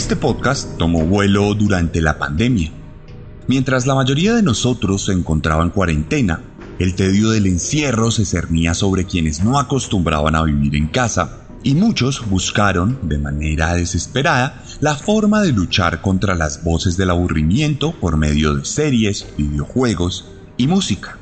Este podcast tomó vuelo durante la pandemia. Mientras la mayoría de nosotros se encontraba en cuarentena, el tedio del encierro se cernía sobre quienes no acostumbraban a vivir en casa y muchos buscaron, de manera desesperada, la forma de luchar contra las voces del aburrimiento por medio de series, videojuegos y música.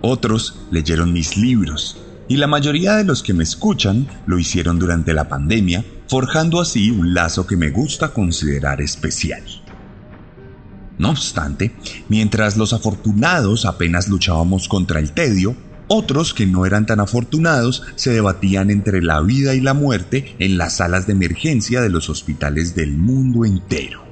Otros leyeron mis libros, y la mayoría de los que me escuchan lo hicieron durante la pandemia, forjando así un lazo que me gusta considerar especial. No obstante, mientras los afortunados apenas luchábamos contra el tedio, otros que no eran tan afortunados se debatían entre la vida y la muerte en las salas de emergencia de los hospitales del mundo entero.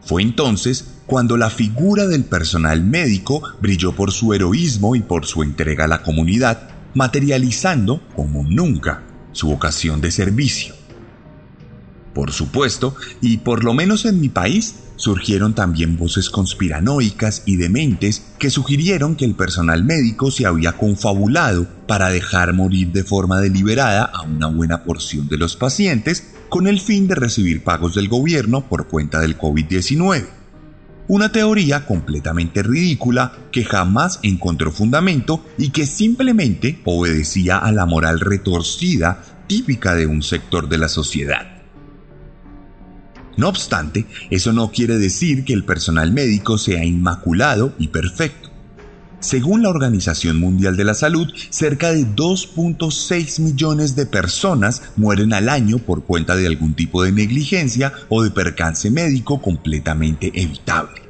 Fue entonces cuando la figura del personal médico brilló por su heroísmo y por su entrega a la comunidad, materializando, como nunca, su vocación de servicio. Por supuesto, y por lo menos en mi país, surgieron también voces conspiranoicas y dementes que sugirieron que el personal médico se había confabulado para dejar morir de forma deliberada a una buena porción de los pacientes con el fin de recibir pagos del gobierno por cuenta del COVID-19. Una teoría completamente ridícula que jamás encontró fundamento y que simplemente obedecía a la moral retorcida típica de un sector de la sociedad. No obstante, eso no quiere decir que el personal médico sea inmaculado y perfecto. Según la Organización Mundial de la Salud, cerca de 2.6 millones de personas mueren al año por cuenta de algún tipo de negligencia o de percance médico completamente evitable.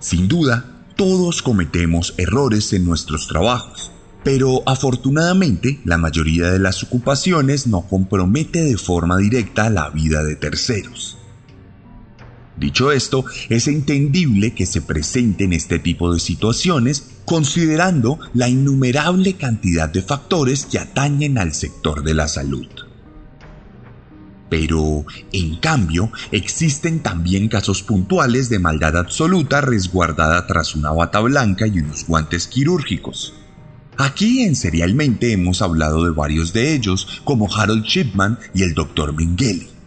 Sin duda, todos cometemos errores en nuestros trabajos, pero afortunadamente la mayoría de las ocupaciones no compromete de forma directa la vida de terceros. Dicho esto, es entendible que se presenten este tipo de situaciones considerando la innumerable cantidad de factores que atañen al sector de la salud. Pero, en cambio, existen también casos puntuales de maldad absoluta resguardada tras una bata blanca y unos guantes quirúrgicos. Aquí en Serialmente hemos hablado de varios de ellos, como Harold Shipman y el Dr. Mengele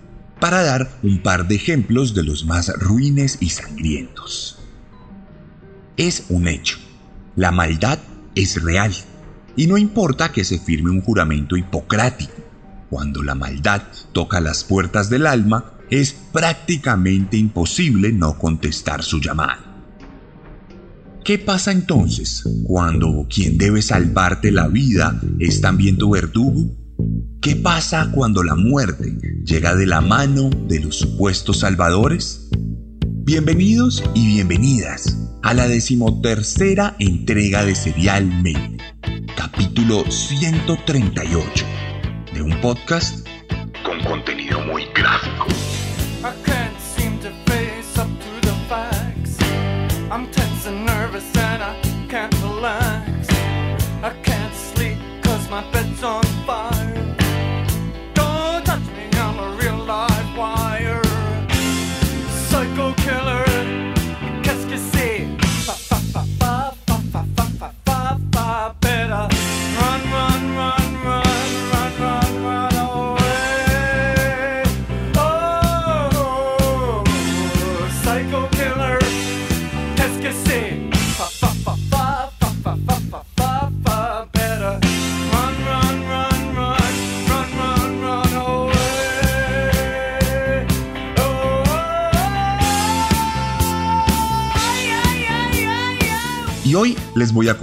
para dar un par de ejemplos de los más ruines y sangrientos. Es un hecho. La maldad es real. Y no importa que se firme un juramento hipocrático. Cuando la maldad toca las puertas del alma, es prácticamente imposible no contestar su llamada. ¿Qué pasa entonces cuando quien debe salvarte la vida es también tu verdugo? ¿Qué pasa cuando la muerte llega de la mano de los supuestos salvadores? Bienvenidos y bienvenidas a la decimotercera entrega de Serial Men, capítulo 138, de un podcast con contenido muy gráfico.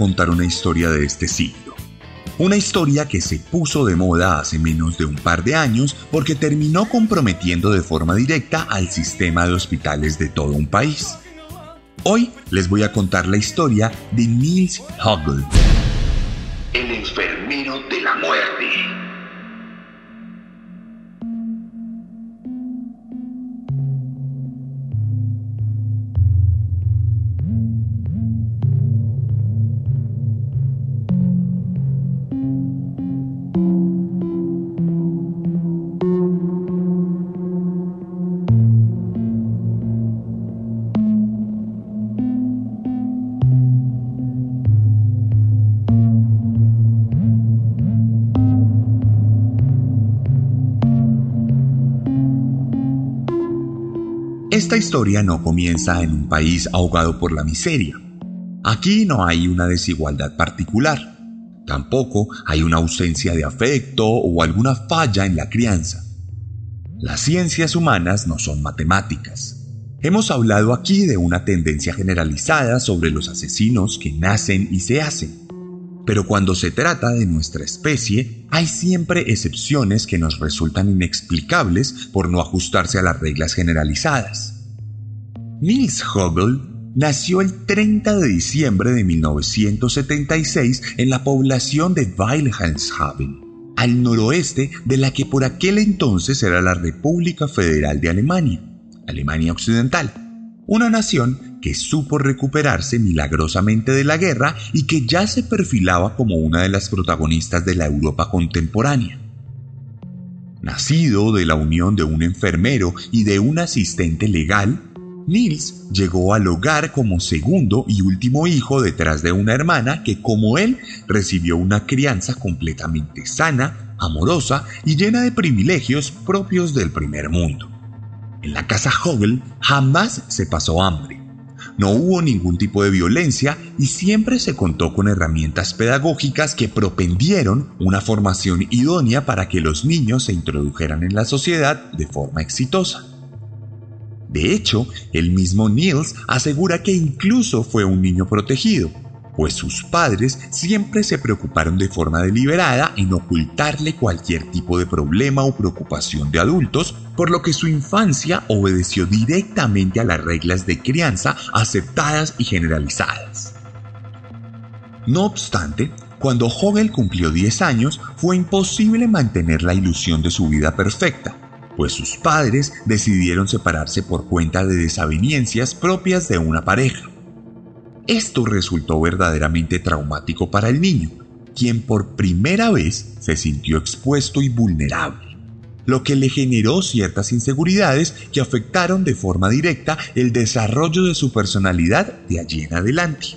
Contar una historia de este siglo. Una historia que se puso de moda hace menos de un par de años porque terminó comprometiendo de forma directa al sistema de hospitales de todo un país. Hoy les voy a contar la historia de Niels Hoggle. El enfermero de la muerte. Esta historia no comienza en un país ahogado por la miseria. Aquí no hay una desigualdad particular. Tampoco hay una ausencia de afecto o alguna falla en la crianza. Las ciencias humanas no son matemáticas. Hemos hablado aquí de una tendencia generalizada sobre los asesinos que nacen y se hacen. Pero cuando se trata de nuestra especie, hay siempre excepciones que nos resultan inexplicables por no ajustarse a las reglas generalizadas. Niels Hogel nació el 30 de diciembre de 1976 en la población de Wilhelmshaven, al noroeste de la que por aquel entonces era la República Federal de Alemania. Alemania Occidental, una nación que supo recuperarse milagrosamente de la guerra y que ya se perfilaba como una de las protagonistas de la Europa contemporánea. Nacido de la unión de un enfermero y de un asistente legal, Nils llegó al hogar como segundo y último hijo detrás de una hermana que como él recibió una crianza completamente sana, amorosa y llena de privilegios propios del primer mundo. En la casa Hogel jamás se pasó hambre. No hubo ningún tipo de violencia y siempre se contó con herramientas pedagógicas que propendieron una formación idónea para que los niños se introdujeran en la sociedad de forma exitosa. De hecho, el mismo Niels asegura que incluso fue un niño protegido, pues sus padres siempre se preocuparon de forma deliberada en ocultarle cualquier tipo de problema o preocupación de adultos, por lo que su infancia obedeció directamente a las reglas de crianza aceptadas y generalizadas. No obstante, cuando Hogel cumplió 10 años, fue imposible mantener la ilusión de su vida perfecta, pues sus padres decidieron separarse por cuenta de desavenencias propias de una pareja. Esto resultó verdaderamente traumático para el niño, quien por primera vez se sintió expuesto y vulnerable, lo que le generó ciertas inseguridades que afectaron de forma directa el desarrollo de su personalidad de allí en adelante.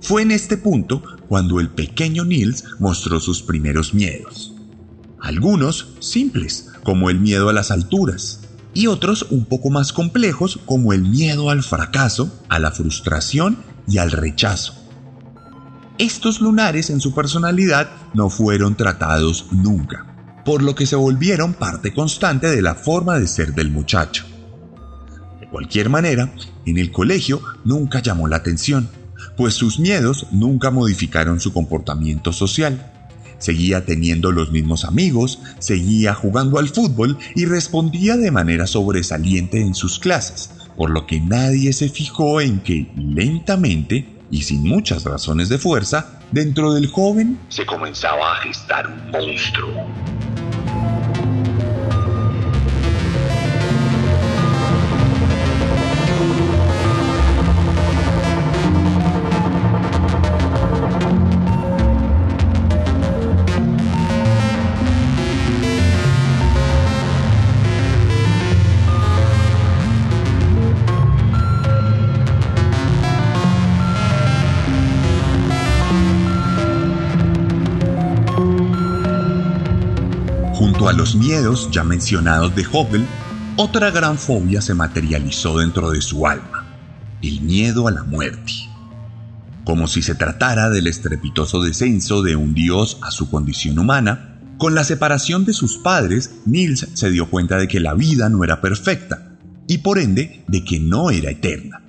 Fue en este punto cuando el pequeño Nils mostró sus primeros miedos. Algunos simples, como el miedo a las alturas, y otros un poco más complejos como el miedo al fracaso, a la frustración y al rechazo. Estos lunares en su personalidad no fueron tratados nunca, por lo que se volvieron parte constante de la forma de ser del muchacho. De cualquier manera, en el colegio nunca llamó la atención, pues sus miedos nunca modificaron su comportamiento social seguía teniendo los mismos amigos, seguía jugando al fútbol y respondía de manera sobresaliente en sus clases, por lo que nadie se fijó en que lentamente y sin muchas razones de fuerza, dentro del joven se comenzaba a gestar un monstruo. Los miedos ya mencionados de Hogel, otra gran fobia se materializó dentro de su alma, el miedo a la muerte. Como si se tratara del estrepitoso descenso de un dios a su condición humana, con la separación de sus padres, Niels se dio cuenta de que la vida no era perfecta y por ende de que no era eterna,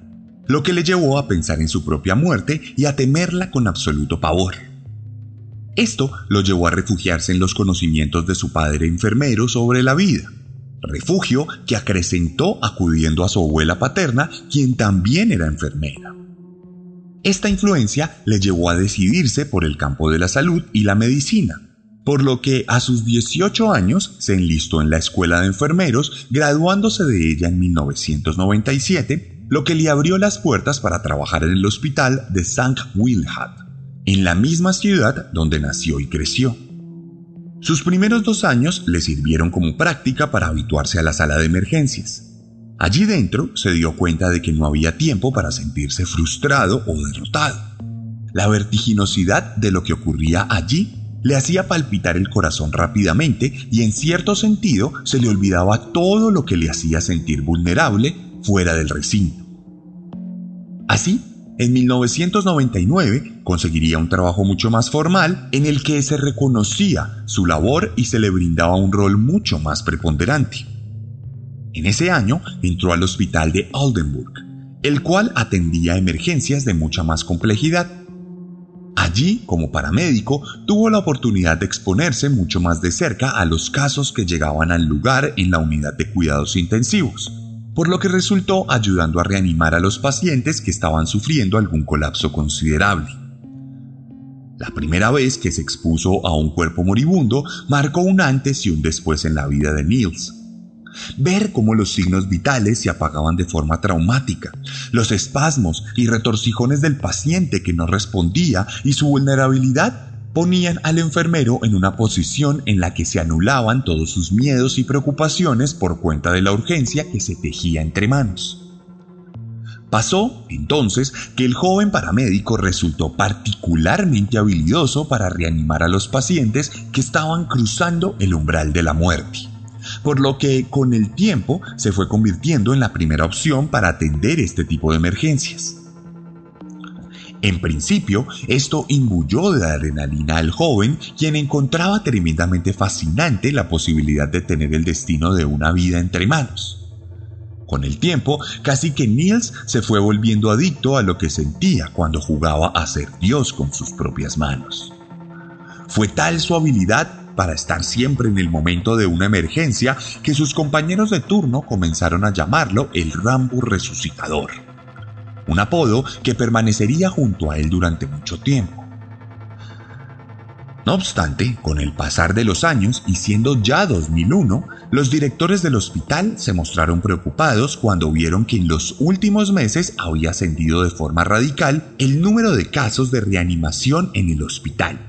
lo que le llevó a pensar en su propia muerte y a temerla con absoluto pavor. Esto lo llevó a refugiarse en los conocimientos de su padre enfermero sobre la vida, refugio que acrecentó acudiendo a su abuela paterna, quien también era enfermera. Esta influencia le llevó a decidirse por el campo de la salud y la medicina, por lo que a sus 18 años se enlistó en la Escuela de Enfermeros, graduándose de ella en 1997, lo que le abrió las puertas para trabajar en el hospital de St. Wilhelm en la misma ciudad donde nació y creció. Sus primeros dos años le sirvieron como práctica para habituarse a la sala de emergencias. Allí dentro se dio cuenta de que no había tiempo para sentirse frustrado o derrotado. La vertiginosidad de lo que ocurría allí le hacía palpitar el corazón rápidamente y en cierto sentido se le olvidaba todo lo que le hacía sentir vulnerable fuera del recinto. Así, en 1999 conseguiría un trabajo mucho más formal en el que se reconocía su labor y se le brindaba un rol mucho más preponderante. En ese año entró al hospital de Oldenburg, el cual atendía emergencias de mucha más complejidad. Allí, como paramédico, tuvo la oportunidad de exponerse mucho más de cerca a los casos que llegaban al lugar en la unidad de cuidados intensivos por lo que resultó ayudando a reanimar a los pacientes que estaban sufriendo algún colapso considerable. La primera vez que se expuso a un cuerpo moribundo marcó un antes y un después en la vida de Niels. Ver cómo los signos vitales se apagaban de forma traumática, los espasmos y retorcijones del paciente que no respondía y su vulnerabilidad ponían al enfermero en una posición en la que se anulaban todos sus miedos y preocupaciones por cuenta de la urgencia que se tejía entre manos. Pasó, entonces, que el joven paramédico resultó particularmente habilidoso para reanimar a los pacientes que estaban cruzando el umbral de la muerte, por lo que con el tiempo se fue convirtiendo en la primera opción para atender este tipo de emergencias. En principio, esto imbuyó de adrenalina al joven, quien encontraba tremendamente fascinante la posibilidad de tener el destino de una vida entre manos. Con el tiempo, casi que Niels se fue volviendo adicto a lo que sentía cuando jugaba a ser Dios con sus propias manos. Fue tal su habilidad para estar siempre en el momento de una emergencia que sus compañeros de turno comenzaron a llamarlo el Rambo resucitador un apodo que permanecería junto a él durante mucho tiempo. No obstante, con el pasar de los años y siendo ya 2001, los directores del hospital se mostraron preocupados cuando vieron que en los últimos meses había ascendido de forma radical el número de casos de reanimación en el hospital.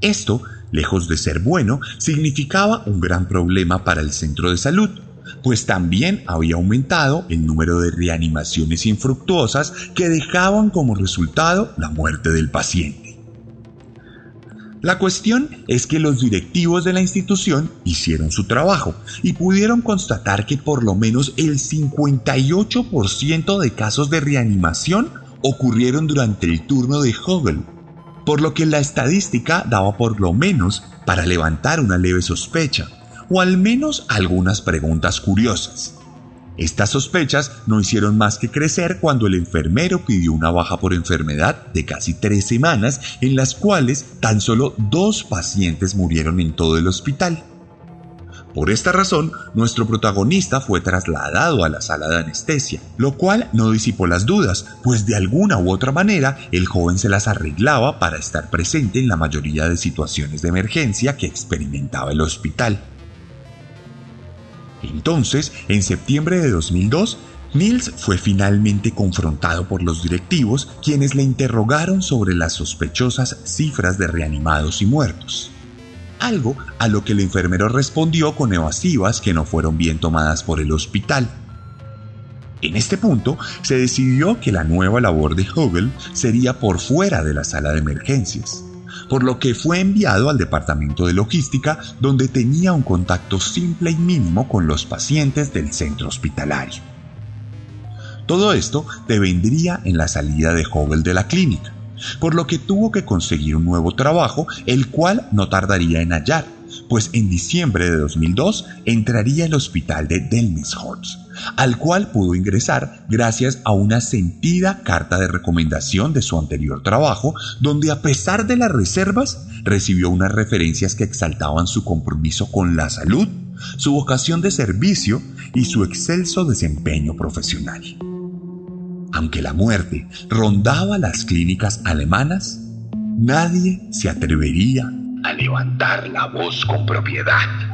Esto, lejos de ser bueno, significaba un gran problema para el centro de salud, pues también había aumentado el número de reanimaciones infructuosas que dejaban como resultado la muerte del paciente. La cuestión es que los directivos de la institución hicieron su trabajo y pudieron constatar que por lo menos el 58% de casos de reanimación ocurrieron durante el turno de Hogel, por lo que la estadística daba por lo menos para levantar una leve sospecha o al menos algunas preguntas curiosas. Estas sospechas no hicieron más que crecer cuando el enfermero pidió una baja por enfermedad de casi tres semanas en las cuales tan solo dos pacientes murieron en todo el hospital. Por esta razón, nuestro protagonista fue trasladado a la sala de anestesia, lo cual no disipó las dudas, pues de alguna u otra manera el joven se las arreglaba para estar presente en la mayoría de situaciones de emergencia que experimentaba el hospital. Entonces, en septiembre de 2002, Nils fue finalmente confrontado por los directivos, quienes le interrogaron sobre las sospechosas cifras de reanimados y muertos. Algo a lo que el enfermero respondió con evasivas que no fueron bien tomadas por el hospital. En este punto, se decidió que la nueva labor de Hogel sería por fuera de la sala de emergencias por lo que fue enviado al departamento de logística donde tenía un contacto simple y mínimo con los pacientes del centro hospitalario. Todo esto devendría en la salida de Hogel de la clínica, por lo que tuvo que conseguir un nuevo trabajo, el cual no tardaría en hallar, pues en diciembre de 2002 entraría al hospital de Delmenshorst, al cual pudo ingresar gracias a una sentida carta de recomendación de su anterior trabajo, donde a pesar de las reservas, recibió unas referencias que exaltaban su compromiso con la salud, su vocación de servicio y su excelso desempeño profesional. Aunque la muerte rondaba las clínicas alemanas, nadie se atrevería a levantar la voz con propiedad.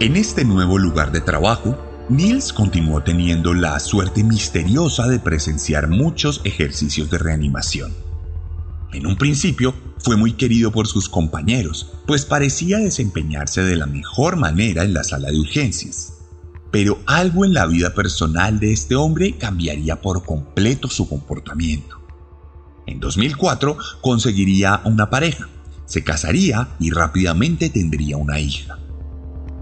En este nuevo lugar de trabajo, Niels continuó teniendo la suerte misteriosa de presenciar muchos ejercicios de reanimación. En un principio fue muy querido por sus compañeros, pues parecía desempeñarse de la mejor manera en la sala de urgencias. Pero algo en la vida personal de este hombre cambiaría por completo su comportamiento. En 2004 conseguiría una pareja, se casaría y rápidamente tendría una hija.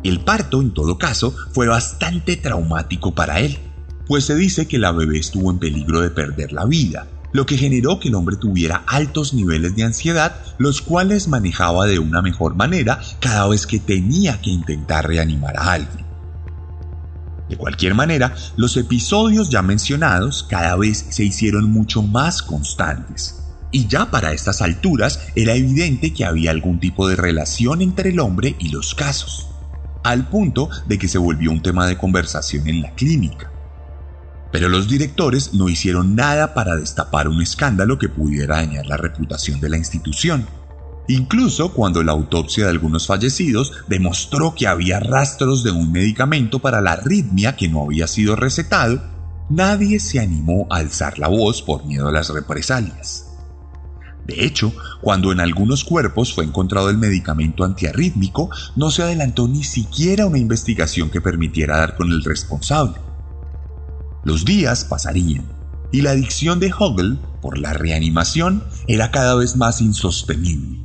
El parto, en todo caso, fue bastante traumático para él, pues se dice que la bebé estuvo en peligro de perder la vida, lo que generó que el hombre tuviera altos niveles de ansiedad, los cuales manejaba de una mejor manera cada vez que tenía que intentar reanimar a alguien. De cualquier manera, los episodios ya mencionados cada vez se hicieron mucho más constantes. Y ya para estas alturas era evidente que había algún tipo de relación entre el hombre y los casos, al punto de que se volvió un tema de conversación en la clínica. Pero los directores no hicieron nada para destapar un escándalo que pudiera dañar la reputación de la institución. Incluso cuando la autopsia de algunos fallecidos demostró que había rastros de un medicamento para la arritmia que no había sido recetado, nadie se animó a alzar la voz por miedo a las represalias. De hecho, cuando en algunos cuerpos fue encontrado el medicamento antiarrítmico, no se adelantó ni siquiera una investigación que permitiera dar con el responsable. Los días pasarían y la adicción de Hoggle por la reanimación era cada vez más insostenible.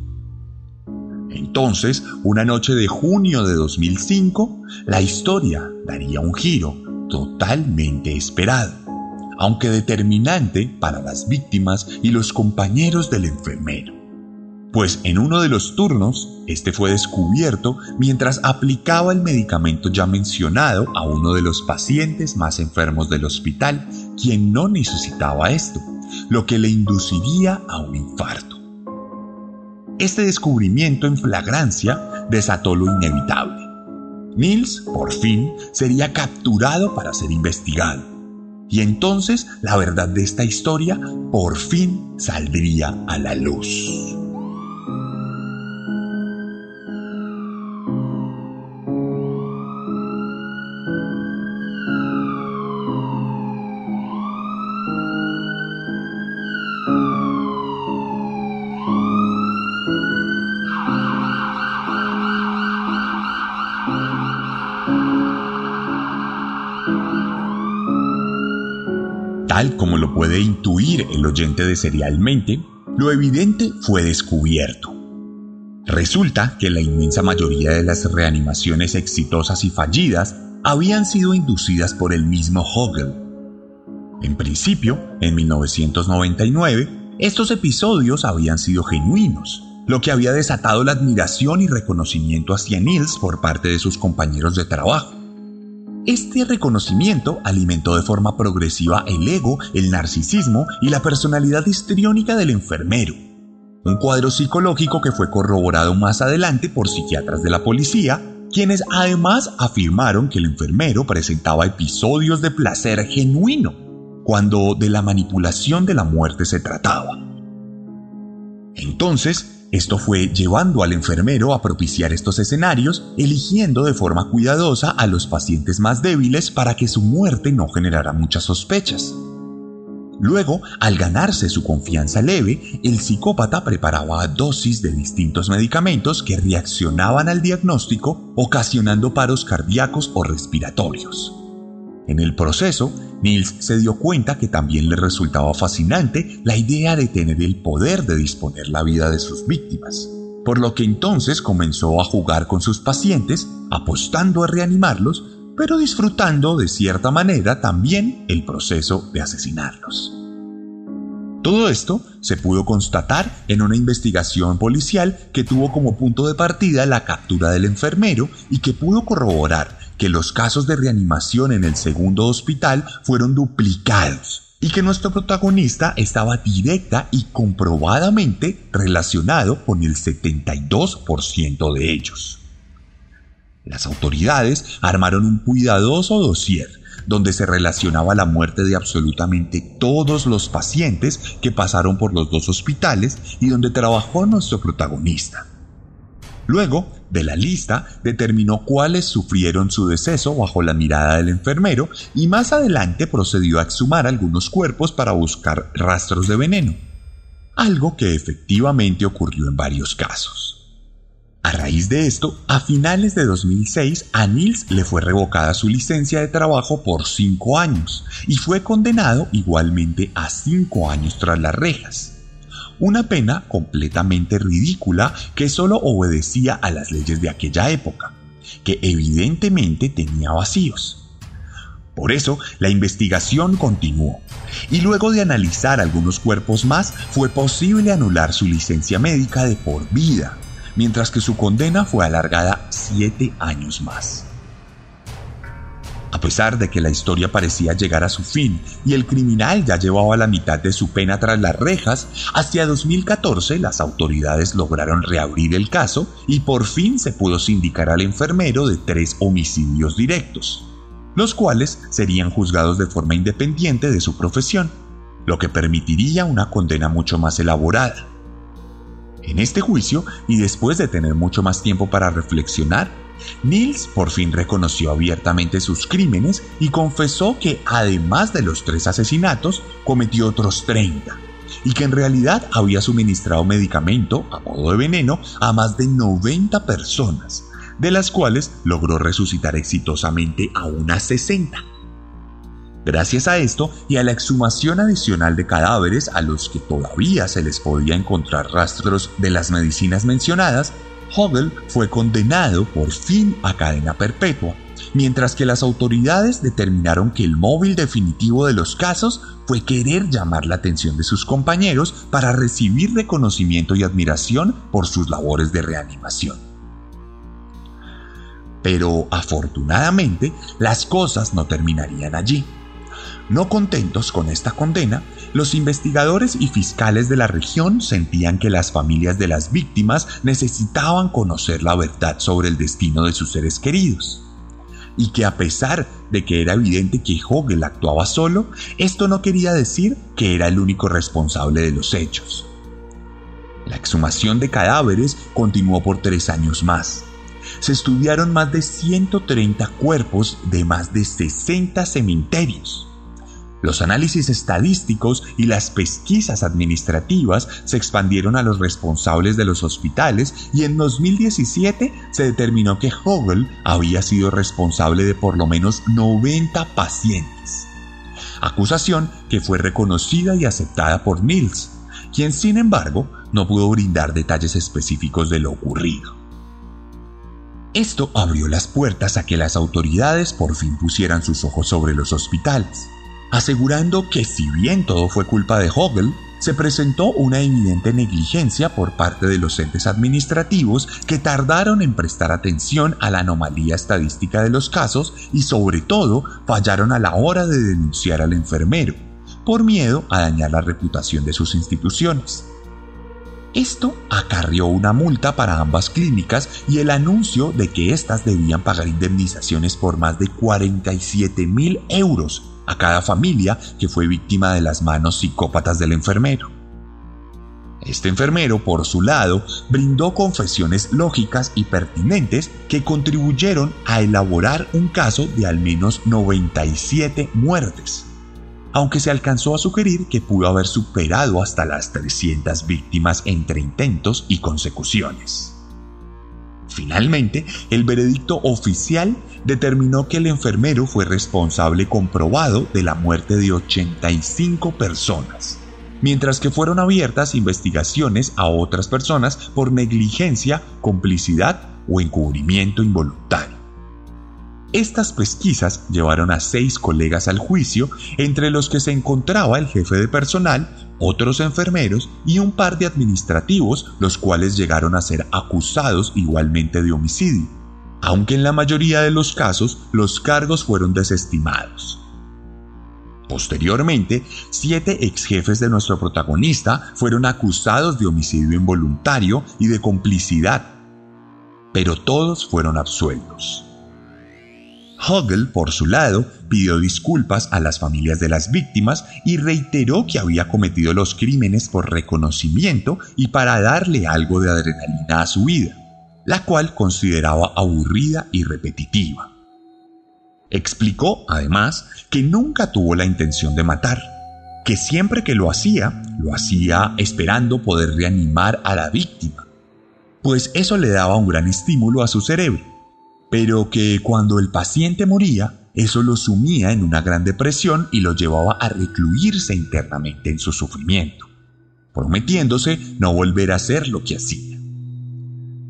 Entonces, una noche de junio de 2005, la historia daría un giro totalmente esperado, aunque determinante para las víctimas y los compañeros del enfermero. Pues en uno de los turnos, este fue descubierto mientras aplicaba el medicamento ya mencionado a uno de los pacientes más enfermos del hospital, quien no necesitaba esto, lo que le induciría a un infarto. Este descubrimiento en flagrancia desató lo inevitable. Nils, por fin, sería capturado para ser investigado. Y entonces la verdad de esta historia por fin saldría a la luz. Como lo puede intuir el oyente de Serialmente, lo evidente fue descubierto. Resulta que la inmensa mayoría de las reanimaciones exitosas y fallidas habían sido inducidas por el mismo Hogel. En principio, en 1999, estos episodios habían sido genuinos, lo que había desatado la admiración y reconocimiento hacia Niels por parte de sus compañeros de trabajo. Este reconocimiento alimentó de forma progresiva el ego, el narcisismo y la personalidad histriónica del enfermero. Un cuadro psicológico que fue corroborado más adelante por psiquiatras de la policía, quienes además afirmaron que el enfermero presentaba episodios de placer genuino, cuando de la manipulación de la muerte se trataba. Entonces, esto fue llevando al enfermero a propiciar estos escenarios, eligiendo de forma cuidadosa a los pacientes más débiles para que su muerte no generara muchas sospechas. Luego, al ganarse su confianza leve, el psicópata preparaba dosis de distintos medicamentos que reaccionaban al diagnóstico, ocasionando paros cardíacos o respiratorios. En el proceso, Niels se dio cuenta que también le resultaba fascinante la idea de tener el poder de disponer la vida de sus víctimas, por lo que entonces comenzó a jugar con sus pacientes, apostando a reanimarlos, pero disfrutando de cierta manera también el proceso de asesinarlos. Todo esto se pudo constatar en una investigación policial que tuvo como punto de partida la captura del enfermero y que pudo corroborar que los casos de reanimación en el segundo hospital fueron duplicados y que nuestro protagonista estaba directa y comprobadamente relacionado con el 72% de ellos. Las autoridades armaron un cuidadoso dossier donde se relacionaba la muerte de absolutamente todos los pacientes que pasaron por los dos hospitales y donde trabajó nuestro protagonista. Luego, de la lista determinó cuáles sufrieron su deceso bajo la mirada del enfermero y más adelante procedió a exhumar algunos cuerpos para buscar rastros de veneno, algo que efectivamente ocurrió en varios casos. A raíz de esto, a finales de 2006 a Nils le fue revocada su licencia de trabajo por cinco años y fue condenado igualmente a cinco años tras las rejas. Una pena completamente ridícula que solo obedecía a las leyes de aquella época, que evidentemente tenía vacíos. Por eso, la investigación continuó, y luego de analizar algunos cuerpos más, fue posible anular su licencia médica de por vida mientras que su condena fue alargada siete años más. A pesar de que la historia parecía llegar a su fin y el criminal ya llevaba la mitad de su pena tras las rejas, hacia 2014 las autoridades lograron reabrir el caso y por fin se pudo sindicar al enfermero de tres homicidios directos, los cuales serían juzgados de forma independiente de su profesión, lo que permitiría una condena mucho más elaborada. En este juicio, y después de tener mucho más tiempo para reflexionar, Nils por fin reconoció abiertamente sus crímenes y confesó que además de los tres asesinatos, cometió otros 30, y que en realidad había suministrado medicamento, a modo de veneno, a más de 90 personas, de las cuales logró resucitar exitosamente a unas 60. Gracias a esto y a la exhumación adicional de cadáveres a los que todavía se les podía encontrar rastros de las medicinas mencionadas, Hogel fue condenado por fin a cadena perpetua, mientras que las autoridades determinaron que el móvil definitivo de los casos fue querer llamar la atención de sus compañeros para recibir reconocimiento y admiración por sus labores de reanimación. Pero afortunadamente las cosas no terminarían allí. No contentos con esta condena, los investigadores y fiscales de la región sentían que las familias de las víctimas necesitaban conocer la verdad sobre el destino de sus seres queridos. Y que a pesar de que era evidente que Hogel actuaba solo, esto no quería decir que era el único responsable de los hechos. La exhumación de cadáveres continuó por tres años más. Se estudiaron más de 130 cuerpos de más de 60 cementerios. Los análisis estadísticos y las pesquisas administrativas se expandieron a los responsables de los hospitales y en 2017 se determinó que Hogel había sido responsable de por lo menos 90 pacientes. Acusación que fue reconocida y aceptada por Nils, quien sin embargo no pudo brindar detalles específicos de lo ocurrido. Esto abrió las puertas a que las autoridades por fin pusieran sus ojos sobre los hospitales asegurando que si bien todo fue culpa de Hogel, se presentó una evidente negligencia por parte de los entes administrativos que tardaron en prestar atención a la anomalía estadística de los casos y sobre todo fallaron a la hora de denunciar al enfermero, por miedo a dañar la reputación de sus instituciones. Esto acarrió una multa para ambas clínicas y el anuncio de que éstas debían pagar indemnizaciones por más de 47 mil euros a cada familia que fue víctima de las manos psicópatas del enfermero. Este enfermero, por su lado, brindó confesiones lógicas y pertinentes que contribuyeron a elaborar un caso de al menos 97 muertes, aunque se alcanzó a sugerir que pudo haber superado hasta las 300 víctimas entre intentos y consecuciones. Finalmente, el veredicto oficial determinó que el enfermero fue responsable comprobado de la muerte de 85 personas, mientras que fueron abiertas investigaciones a otras personas por negligencia, complicidad o encubrimiento involuntario. Estas pesquisas llevaron a seis colegas al juicio, entre los que se encontraba el jefe de personal, otros enfermeros y un par de administrativos, los cuales llegaron a ser acusados igualmente de homicidio, aunque en la mayoría de los casos los cargos fueron desestimados. Posteriormente, siete ex jefes de nuestro protagonista fueron acusados de homicidio involuntario y de complicidad, pero todos fueron absueltos. Hogel, por su lado, pidió disculpas a las familias de las víctimas y reiteró que había cometido los crímenes por reconocimiento y para darle algo de adrenalina a su vida, la cual consideraba aburrida y repetitiva. Explicó, además, que nunca tuvo la intención de matar, que siempre que lo hacía, lo hacía esperando poder reanimar a la víctima, pues eso le daba un gran estímulo a su cerebro, pero que cuando el paciente moría, eso lo sumía en una gran depresión y lo llevaba a recluirse internamente en su sufrimiento, prometiéndose no volver a hacer lo que hacía.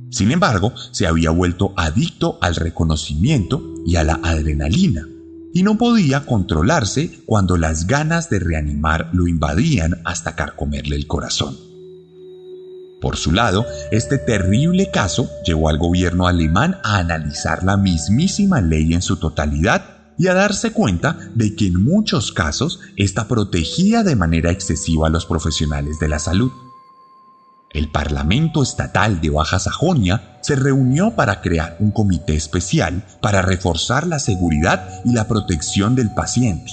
Sin embargo, se había vuelto adicto al reconocimiento y a la adrenalina, y no podía controlarse cuando las ganas de reanimar lo invadían hasta carcomerle el corazón. Por su lado, este terrible caso llevó al gobierno alemán a analizar la mismísima ley en su totalidad y a darse cuenta de que en muchos casos esta protegía de manera excesiva a los profesionales de la salud. El Parlamento Estatal de Baja Sajonia se reunió para crear un comité especial para reforzar la seguridad y la protección del paciente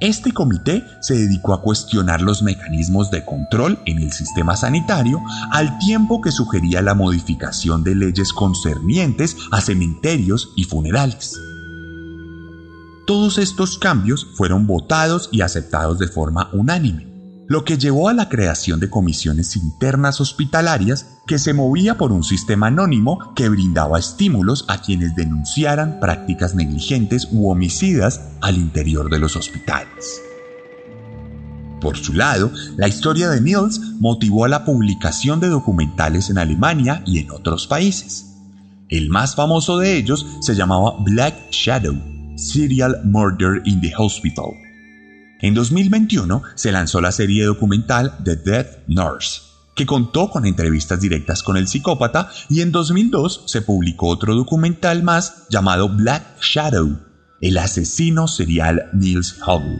este comité se dedicó a cuestionar los mecanismos de control en el sistema sanitario al tiempo que sugería la modificación de leyes concernientes a cementerios y funerales. Todos estos cambios fueron votados y aceptados de forma unánime lo que llevó a la creación de comisiones internas hospitalarias que se movía por un sistema anónimo que brindaba estímulos a quienes denunciaran prácticas negligentes u homicidas al interior de los hospitales. Por su lado, la historia de Niels motivó a la publicación de documentales en Alemania y en otros países. El más famoso de ellos se llamaba Black Shadow, Serial Murder in the Hospital, en 2021 se lanzó la serie documental The Death Nurse, que contó con entrevistas directas con el psicópata, y en 2002 se publicó otro documental más llamado Black Shadow, el asesino serial Niels Hubble,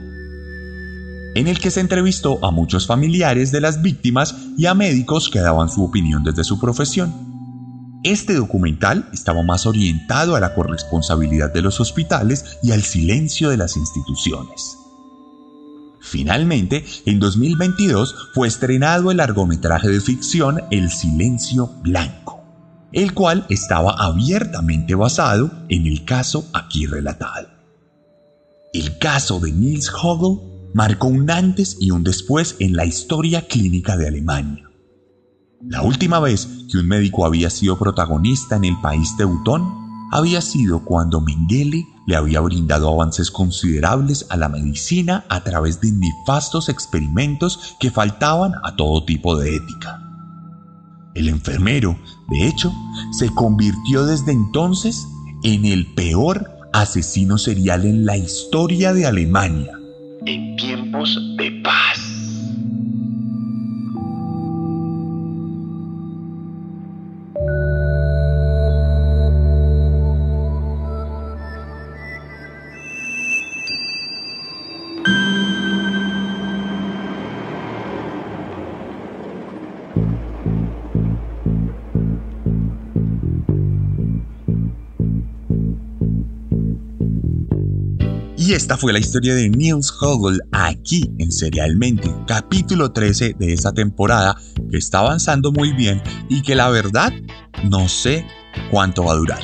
en el que se entrevistó a muchos familiares de las víctimas y a médicos que daban su opinión desde su profesión. Este documental estaba más orientado a la corresponsabilidad de los hospitales y al silencio de las instituciones. Finalmente, en 2022 fue estrenado el largometraje de ficción El Silencio Blanco, el cual estaba abiertamente basado en el caso aquí relatado. El caso de Niels Hogel marcó un antes y un después en la historia clínica de Alemania. La última vez que un médico había sido protagonista en el país teutón había sido cuando Mengele le había brindado avances considerables a la medicina a través de nefastos experimentos que faltaban a todo tipo de ética. El enfermero, de hecho, se convirtió desde entonces en el peor asesino serial en la historia de Alemania. En tiempos de paz. Y esta fue la historia de Niels Hogel aquí en Serialmente, capítulo 13 de esta temporada que está avanzando muy bien y que la verdad no sé cuánto va a durar.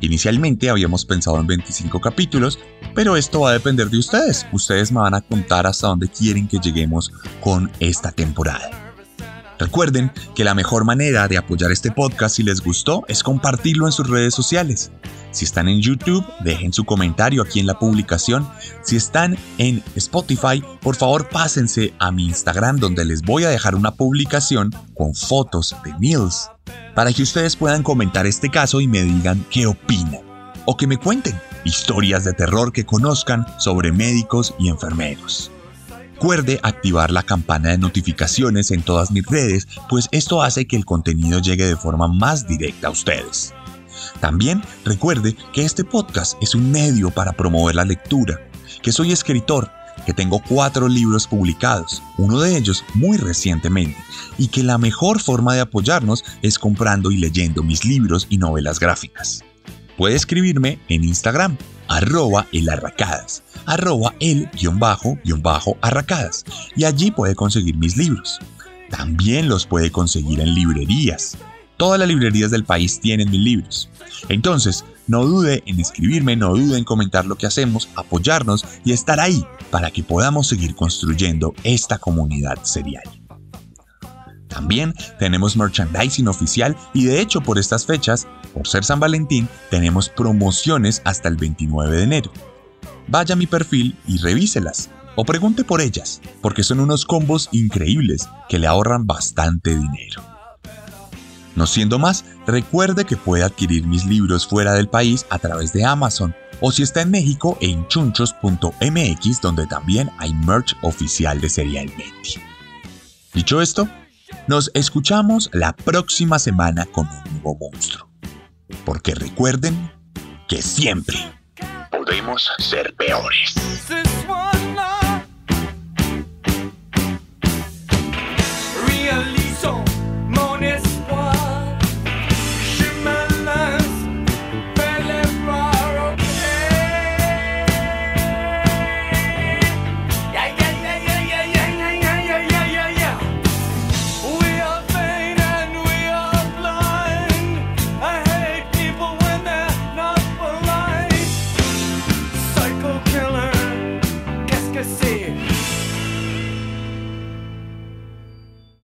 Inicialmente habíamos pensado en 25 capítulos, pero esto va a depender de ustedes. Ustedes me van a contar hasta dónde quieren que lleguemos con esta temporada. Recuerden que la mejor manera de apoyar este podcast si les gustó es compartirlo en sus redes sociales. Si están en YouTube, dejen su comentario aquí en la publicación. Si están en Spotify, por favor pásense a mi Instagram donde les voy a dejar una publicación con fotos de Mills para que ustedes puedan comentar este caso y me digan qué opinan o que me cuenten historias de terror que conozcan sobre médicos y enfermeros. Recuerde activar la campana de notificaciones en todas mis redes, pues esto hace que el contenido llegue de forma más directa a ustedes. También recuerde que este podcast es un medio para promover la lectura, que soy escritor, que tengo cuatro libros publicados, uno de ellos muy recientemente, y que la mejor forma de apoyarnos es comprando y leyendo mis libros y novelas gráficas. Puede escribirme en Instagram, arroba elarracadas, arroba el-arracadas, y allí puede conseguir mis libros. También los puede conseguir en librerías. Todas las librerías del país tienen mis libros. Entonces, no dude en escribirme, no dude en comentar lo que hacemos, apoyarnos y estar ahí para que podamos seguir construyendo esta comunidad serial. También tenemos merchandising oficial y de hecho por estas fechas, por ser San Valentín, tenemos promociones hasta el 29 de enero. Vaya a mi perfil y revíselas o pregunte por ellas, porque son unos combos increíbles que le ahorran bastante dinero. No siendo más, recuerde que puede adquirir mis libros fuera del país a través de Amazon o si está en México en chunchos.mx donde también hay merch oficial de Serialmente. Dicho esto, nos escuchamos la próxima semana con un nuevo monstruo. Porque recuerden que siempre podemos ser peores.